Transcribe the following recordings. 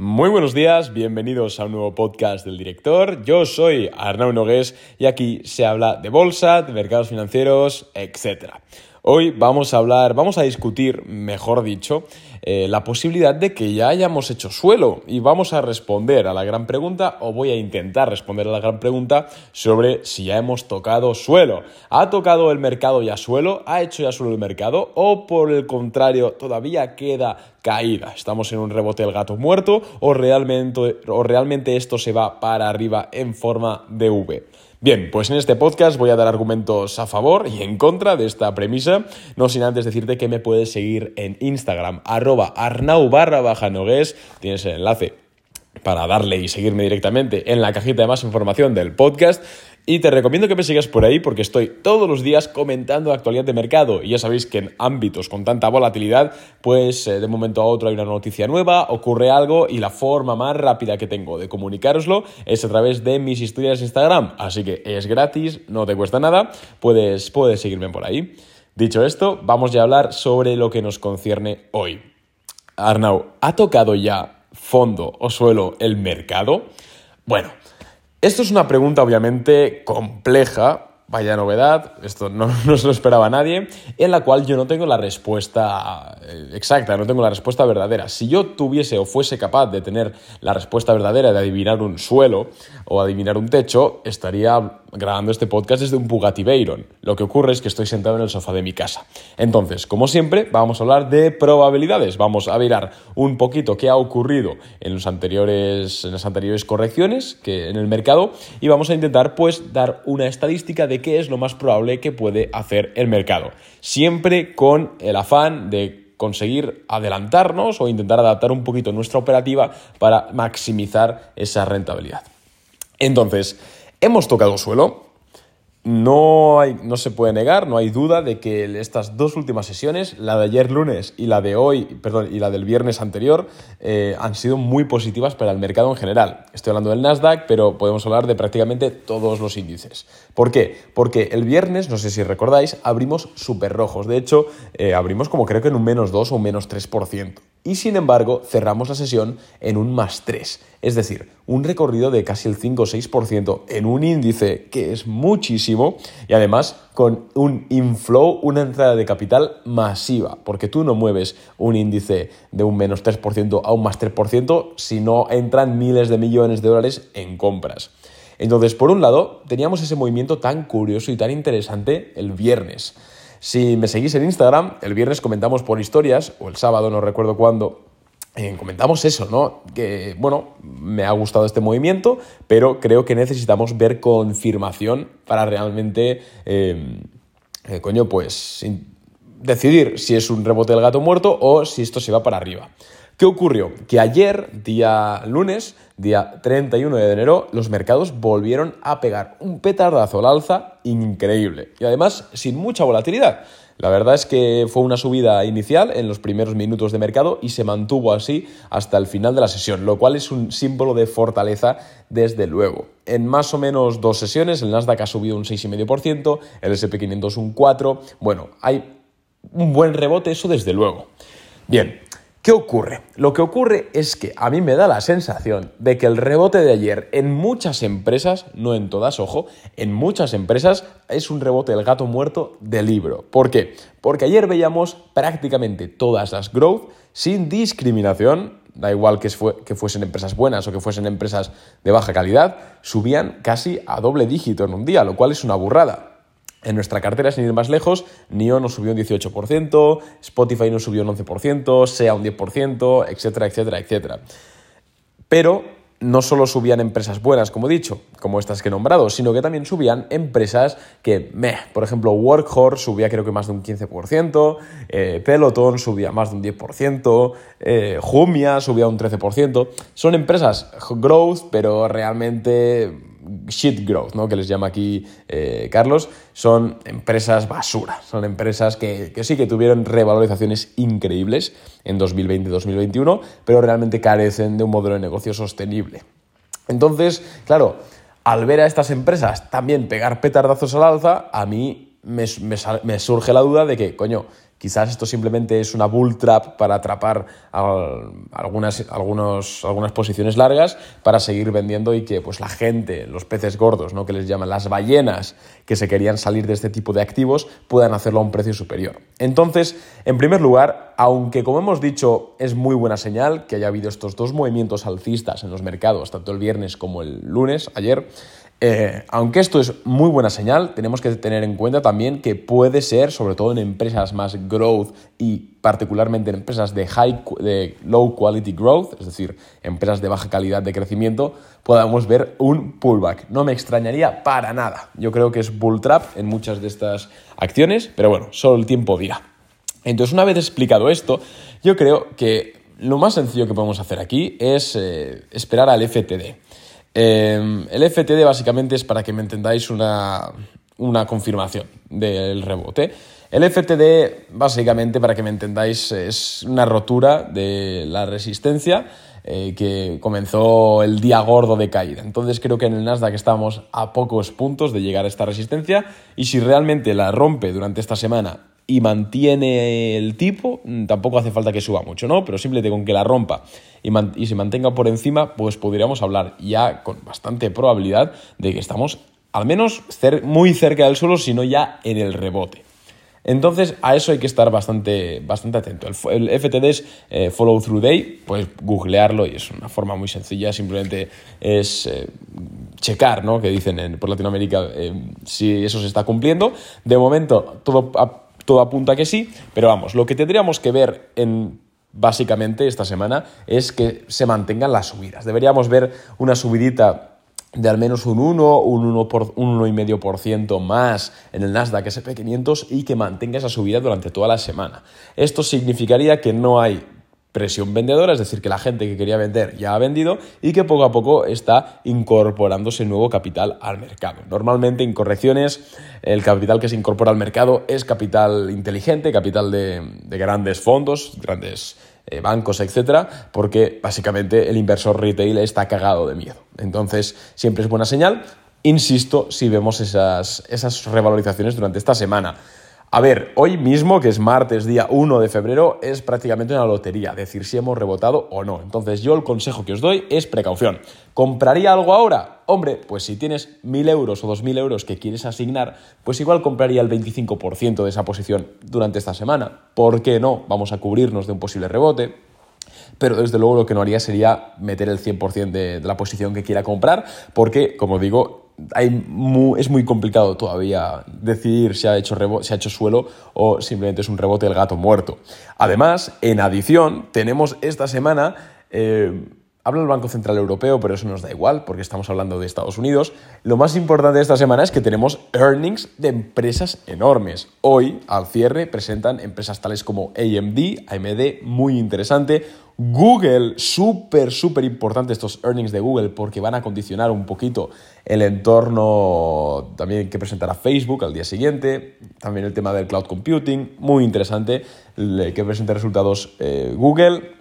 Muy buenos días, bienvenidos a un nuevo podcast del director. Yo soy Arnau Nogués y aquí se habla de bolsa, de mercados financieros, etc. Hoy vamos a hablar, vamos a discutir, mejor dicho, eh, la posibilidad de que ya hayamos hecho suelo y vamos a responder a la gran pregunta o voy a intentar responder a la gran pregunta sobre si ya hemos tocado suelo. ¿Ha tocado el mercado ya suelo? ¿Ha hecho ya suelo el mercado? ¿O por el contrario todavía queda caída? ¿Estamos en un rebote del gato muerto o realmente, o realmente esto se va para arriba en forma de V? Bien, pues en este podcast voy a dar argumentos a favor y en contra de esta premisa, no sin antes decirte que me puedes seguir en Instagram, arroba arnau barra baja nogués, tienes el enlace para darle y seguirme directamente en la cajita de más información del podcast. Y te recomiendo que me sigas por ahí porque estoy todos los días comentando actualidad de mercado. Y ya sabéis que en ámbitos con tanta volatilidad, pues eh, de momento a otro hay una noticia nueva, ocurre algo y la forma más rápida que tengo de comunicároslo es a través de mis historias de Instagram. Así que es gratis, no te cuesta nada, puedes, puedes seguirme por ahí. Dicho esto, vamos ya a hablar sobre lo que nos concierne hoy. Arnau, ¿ha tocado ya fondo o suelo el mercado? Bueno, esto es una pregunta obviamente compleja, vaya novedad, esto no, se lo esperaba nadie, en la cual yo no tengo la respuesta eh, exacta, no tengo la respuesta verdadera. Si yo tuviese o fuese capaz de tener la respuesta verdadera de adivinar un suelo o adivinar un techo, estaría grabando este podcast desde un Bugatti Veyron. Lo que ocurre es que estoy sentado en el sofá de mi casa. Entonces, como siempre, vamos a hablar de probabilidades. Vamos a mirar un poquito qué ha ocurrido en, las anteriores correcciones que en el mercado y vamos a intentar pues dar una estadística de qué es lo más probable que puede hacer el mercado. Siempre con el afán de conseguir adelantarnos o intentar adaptar un poquito nuestra operativa para maximizar esa rentabilidad. Entonces, hemos tocado suelo, no, hay, no se puede negar, no hay duda de que estas dos últimas sesiones, la de ayer lunes y la de hoy, perdón, y la del viernes anterior, eh, han sido muy positivas para el mercado en general. Estoy hablando del Nasdaq, pero podemos hablar de prácticamente todos los índices. ¿Por qué? Porque el viernes, no sé si recordáis, abrimos súper rojos. De hecho, eh, abrimos como creo que en un menos 2 o un menos 3% y sin embargo cerramos la sesión en un más 3, es decir, un recorrido de casi el 5 o 6% en un índice que es muchísimo y además con un inflow, una entrada de capital masiva, porque tú no mueves un índice de un menos 3% a un más 3% si no entran miles de millones de dólares en compras. Entonces, por un lado, teníamos ese movimiento tan curioso y tan interesante el viernes. Si me seguís en Instagram, el viernes comentamos por historias, o el sábado, no recuerdo cuándo, eh, comentamos eso, ¿no? Que, bueno, me ha gustado este movimiento, pero creo que necesitamos ver confirmación para realmente, em, eh, coño, pues decidir si es un rebote del gato muerto o si esto se va para arriba. ¿Qué ocurrió? Que ayer, día lunes, día 31 de enero, los mercados volvieron a pegar un petardazo al alza increíble y además sin mucha volatilidad. La verdad es que fue una subida inicial en los primeros minutos de mercado y se mantuvo así hasta el final de la sesión, lo cual es un símbolo de fortaleza desde luego. En más o menos dos sesiones el Nasdaq ha subido un 6,5%, el SP500 un 4%, bueno, hay un buen rebote, eso desde luego. Bien, ¿Qué ocurre? Lo que ocurre es que a mí me da la sensación de que el rebote de ayer en muchas empresas, no en todas, ojo, en muchas empresas es un rebote del gato muerto de libro. ¿Por qué? Porque ayer veíamos prácticamente todas las growth sin discriminación, da igual que, que fuesen empresas buenas o que fuesen empresas de baja calidad, subían casi a doble dígito en un día, lo cual es una burrada. En nuestra cartera, sin ir más lejos, NIO nos subió un 18%, Spotify nos subió un 11%, SEA un 10%, etcétera, etcétera, etcétera. Pero no solo subían empresas buenas, como he dicho, como estas que he nombrado, sino que también subían empresas que, meh, por ejemplo, Workhorse subía creo que más de un 15%, eh, Peloton subía más de un 10%, eh, Jumia subía un 13%. Son empresas growth, pero realmente shit growth, ¿no? que les llama aquí eh, Carlos, son empresas basura, son empresas que, sí que tuvieron revalorizaciones increíbles en 2020-2021, pero realmente carecen de un modelo de negocio sostenible. Entonces, claro, al ver a estas empresas también pegar petardazos al alza, a mí me, me surge la duda de que, coño, Quizás esto simplemente es una bull trap para atrapar algunas, algunas posiciones largas para seguir vendiendo y que pues, la gente, los peces gordos, ¿no? que les llaman las ballenas, que se querían salir de este tipo de activos, puedan hacerlo a un precio superior. Entonces, en primer lugar, aunque como hemos dicho es muy buena señal que haya habido estos dos movimientos alcistas en los mercados, tanto el viernes como el lunes, ayer, eh, aunque esto es muy buena señal, tenemos que tener en cuenta también que puede ser, sobre todo en empresas más growth y particularmente en empresas de, high, de low quality growth, es decir, empresas de baja calidad de crecimiento, podamos ver un pullback. No me extrañaría para nada. Yo creo que es bull trap en muchas de estas acciones, pero bueno, solo el tiempo dirá. Entonces, una vez explicado esto, yo creo que lo más sencillo que podemos hacer aquí es eh, esperar al FTD. Em, el FTD básicamente es para que me entendáis una, confirmación del rebote. El FTD, básicamente, para que me entendáis, es una rotura de la resistencia eh, que comenzó el día gordo de caída. Entonces creo que en el Nasdaq estamos a pocos puntos de llegar a esta resistencia y si realmente la rompe durante esta semana y mantiene el tipo, mm, tampoco hace falta que suba mucho, ¿no? Pero simplemente con que la rompa y, se mantenga por encima, pues podríamos hablar ya con bastante probabilidad de que estamos al menos muy cerca del suelo, sino ya en el rebote. Entonces, a eso hay que estar bastante, bastante atento. El, FTD es eh, Follow Through Day, puedes googlearlo y es una forma muy sencilla, simplemente es eh, checar, ¿no? Que dicen por Latinoamérica eh, si eso se está cumpliendo. De momento, todo todo apunta que sí, pero vamos, lo que tendríamos que ver en básicamente esta semana es que se mantengan las subidas. Deberíamos ver una subidita de al menos un 1, un 1 por, un 1,5% más en el Nasdaq SP500 y que mantenga esa subida durante toda la semana. Esto significaría que no hay presión vendedora, es decir, que la gente que quería vender ya ha vendido y que poco a poco está incorporándose nuevo capital al mercado. Normalmente en correcciones el capital que se incorpora al mercado es capital inteligente, capital de, grandes fondos, grandes eh, bancos, etcétera, porque básicamente el inversor retail está cagado de miedo. Entonces, siempre es buena señal. Insisto, si vemos esas, esas revalorizaciones durante esta semana. A ver, hoy mismo, que es martes, día 1 de febrero, es prácticamente una lotería, decir si hemos rebotado o no. Entonces yo el consejo que os doy es precaución. ¿Compraría algo ahora? Hombre, pues si tienes 1.000 euros o 2.000 euros que quieres asignar, pues igual compraría el 25% de esa posición durante esta semana. ¿Por qué no? Vamos a cubrirnos de un posible rebote, pero desde luego lo que no haría sería meter el 100% de, de, la posición que quiera comprar, porque, como digo, es muy complicado todavía decidir si ha, hecho ha hecho suelo o simplemente es un rebote del gato muerto. Además, en adición, tenemos esta semana... Eh, habla el Banco Central Europeo, pero eso nos da igual porque estamos hablando de Estados Unidos. Lo más importante de esta semana es que tenemos earnings de empresas enormes. Hoy, al cierre, presentan empresas tales como AMD, AMD, muy interesante, Google, súper, súper importante estos earnings de Google porque van a condicionar un poquito el entorno también que presentará Facebook al día siguiente. También el tema del cloud computing, muy interesante que presenta resultados eh, Google.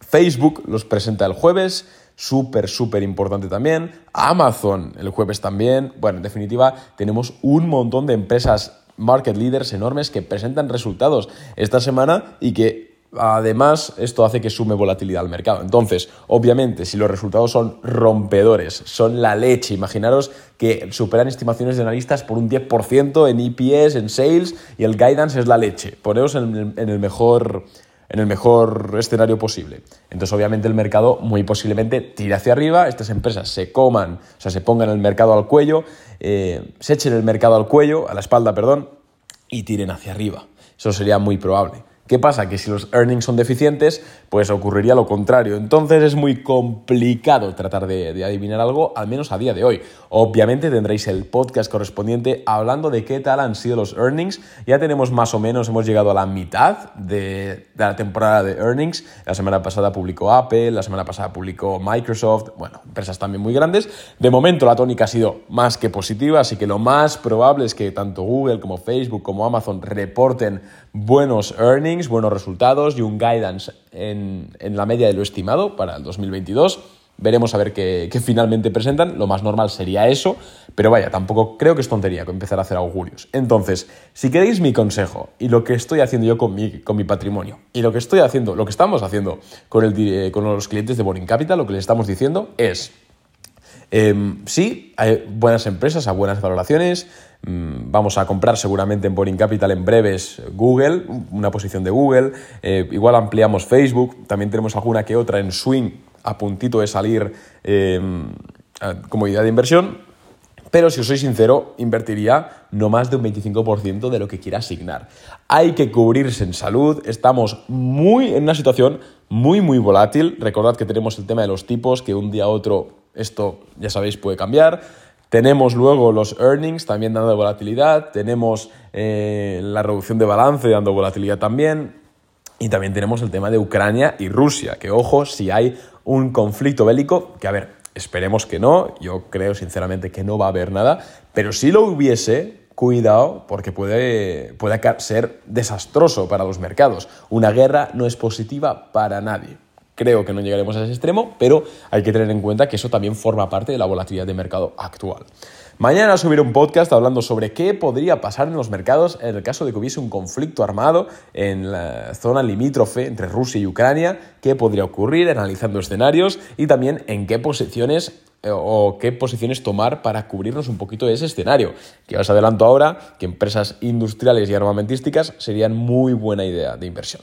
Facebook los presenta el jueves, súper, súper importante también. Amazon el jueves también. Bueno, en definitiva, tenemos un montón de empresas market leaders enormes que presentan resultados esta semana y que Además, esto hace que sume volatilidad al mercado. Entonces, obviamente, si los resultados son rompedores, son la leche, imaginaros que superan estimaciones de analistas por un 10% en EPS, en sales, y el guidance es la leche. Poneos en el, mejor, en el mejor escenario posible. Entonces, obviamente, el mercado muy posiblemente tire hacia arriba, estas empresas se coman, o sea, se pongan el mercado al cuello, eh, se echen el mercado al cuello, a la espalda, perdón, y tiren hacia arriba. Eso sería muy probable. ¿Qué pasa? Que si los earnings son deficientes, pues ocurriría lo contrario. Entonces es muy complicado tratar de, adivinar algo, al menos a día de hoy. Obviamente tendréis el podcast correspondiente hablando de qué tal han sido los earnings. Ya tenemos más o menos, hemos llegado a la mitad de, la temporada de earnings. La semana pasada publicó Apple, la semana pasada publicó Microsoft, bueno, empresas también muy grandes. De momento la tónica ha sido más que positiva, así que lo más probable es que tanto Google como Facebook como Amazon reporten buenos earnings, buenos resultados y un guidance en, la media de lo estimado para el 2022. Veremos a ver qué, finalmente presentan. Lo más normal sería eso, pero vaya, tampoco creo que es tontería empezar a hacer augurios. Entonces, si queréis mi consejo y lo que estoy haciendo yo con mi, con mi patrimonio y lo que estoy haciendo, lo que estamos haciendo con, el, con los clientes de Boring Capital, lo que les estamos diciendo es, em, sí, hay buenas empresas a buenas valoraciones, mm, vamos a comprar seguramente en Boring Capital en breves Google, una posición de Google, eh, igual ampliamos Facebook, también tenemos alguna que otra en Swing a puntito de salir em, como idea de inversión, pero si os soy sincero, invertiría no más de un 25% de lo que quiera asignar. Hay que cubrirse en salud, estamos muy en una situación muy muy volátil. Recordad que tenemos el tema de los tipos, que un día a otro esto, ya sabéis, puede cambiar. Tenemos luego los earnings también dando volatilidad, tenemos eh, la reducción de balance dando volatilidad también, y también tenemos el tema de Ucrania y Rusia, que ojo, si hay un conflicto bélico, que a ver, esperemos que no, yo creo sinceramente que no va a haber nada, pero si lo hubiese, cuidado, porque puede, puede ser desastroso para los mercados. Una guerra no es positiva para nadie. Creo que no llegaremos a ese extremo, pero hay que tener en cuenta que eso también forma parte de la volatilidad de mercado actual. Mañana subiré un podcast hablando sobre qué podría pasar en los mercados en el caso de que hubiese un conflicto armado en la zona limítrofe entre Rusia y Ucrania, qué podría ocurrir, analizando escenarios y también en qué posiciones eh, o qué posiciones tomar para cubrirnos un poquito de ese escenario. Que os adelanto ahora que empresas industriales y armamentísticas serían muy buena idea de inversión.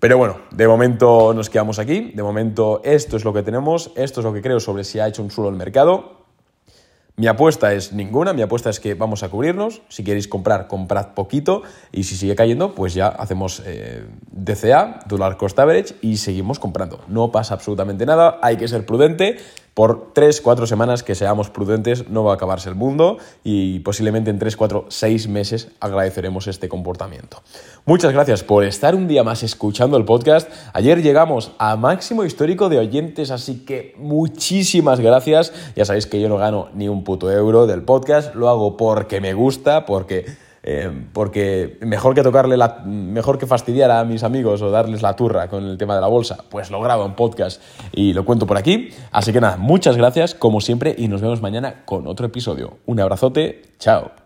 Pero bueno, de momento nos quedamos aquí, de momento esto es lo que tenemos, esto es lo que creo sobre si ha hecho un suelo el mercado. Mi apuesta es ninguna, mi apuesta es que vamos a cubrirnos. Si queréis comprar, comprad poquito y si sigue cayendo, pues ya hacemos eh, DCA, Dollar Cost Average, y seguimos comprando. No pasa absolutamente nada, hay que ser prudente por 3, 4 semanas que seamos prudentes, no va a acabarse el mundo y posiblemente en 3, 4, 6 meses agradeceremos este comportamiento. Muchas gracias por estar un día más escuchando el podcast. Ayer llegamos a máximo histórico de oyentes, así que muchísimas gracias. Ya sabéis que yo no gano ni un puto euro del podcast, lo hago porque me gusta, porque eh, porque mejor que tocarle la, mejor que fastidiar a mis amigos o darles la turra con el tema de la bolsa, pues lo grabo en podcast y lo cuento por aquí. Así que nada, muchas gracias como siempre y nos vemos mañana con otro episodio. Un abrazote, chao.